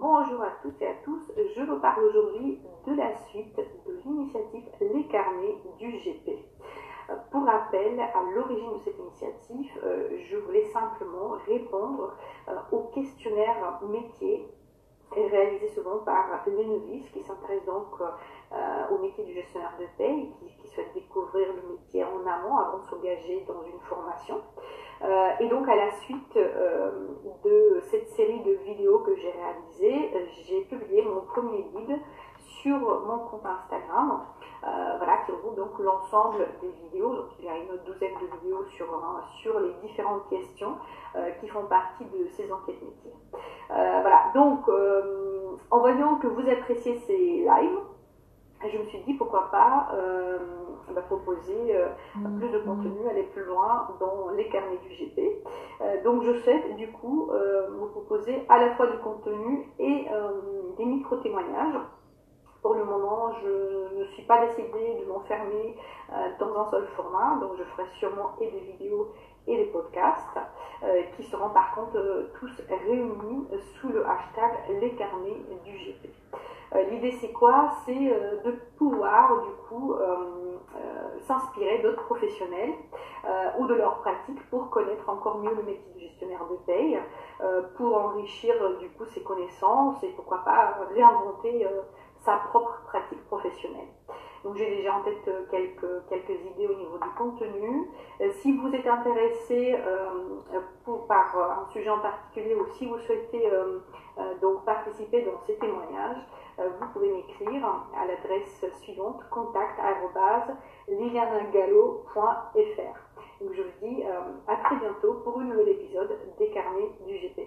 Bonjour à toutes et à tous, je vous parle aujourd'hui de la suite de l'initiative Les Carnets du GP. Euh, pour rappel, à l'origine de cette initiative, euh, je voulais simplement répondre euh, au questionnaire métier réalisé souvent par les novices qui s'intéressent donc au métier du gestionnaire de paie qui, qui souhaitent découvrir le métier en amont avant de s'engager dans une formation. et donc à la suite de cette série de vidéos que j'ai réalisées, j'ai publié mon premier guide sur mon compte Instagram, euh, voilà, qui regroupe donc l'ensemble des vidéos. Donc il y a une douzaine de vidéos sur, sur les différentes questions euh, qui font partie de ces enquêtes métiers. Euh, voilà, donc en voyant que vous appréciez ces lives, je me suis dit pourquoi pas bah, proposer plus de contenu, aller plus loin dans les carnets du GP. Donc je souhaite du coup vous proposer à la fois du contenu et des micro-témoignages. Pour le moment, je ne suis pas décidée de m'enfermer euh, dans un seul format, donc je ferai sûrement et des vidéos et des podcasts euh, qui seront par contre euh, tous réunis sous le hashtag les carnets du GP. L'idée c'est quoi? C'est de pouvoir du coup s'inspirer d'autres professionnels ou de leurs pratiques pour connaître encore mieux le métier de gestionnaire de paye, pour enrichir du coup ses connaissances et pourquoi pas réinventer sa propre pratique professionnelle. Donc j'ai déjà en tête euh, quelques, quelques idées au niveau du contenu. Euh, si vous êtes intéressé euh, par un sujet en particulier ou si vous souhaitez donc participer dans ces témoignages, vous pouvez m'écrire à l'adresse suivante contact@lilianagallo.fr. Donc je vous dis à très bientôt pour un nouvel épisode des carnets du GP.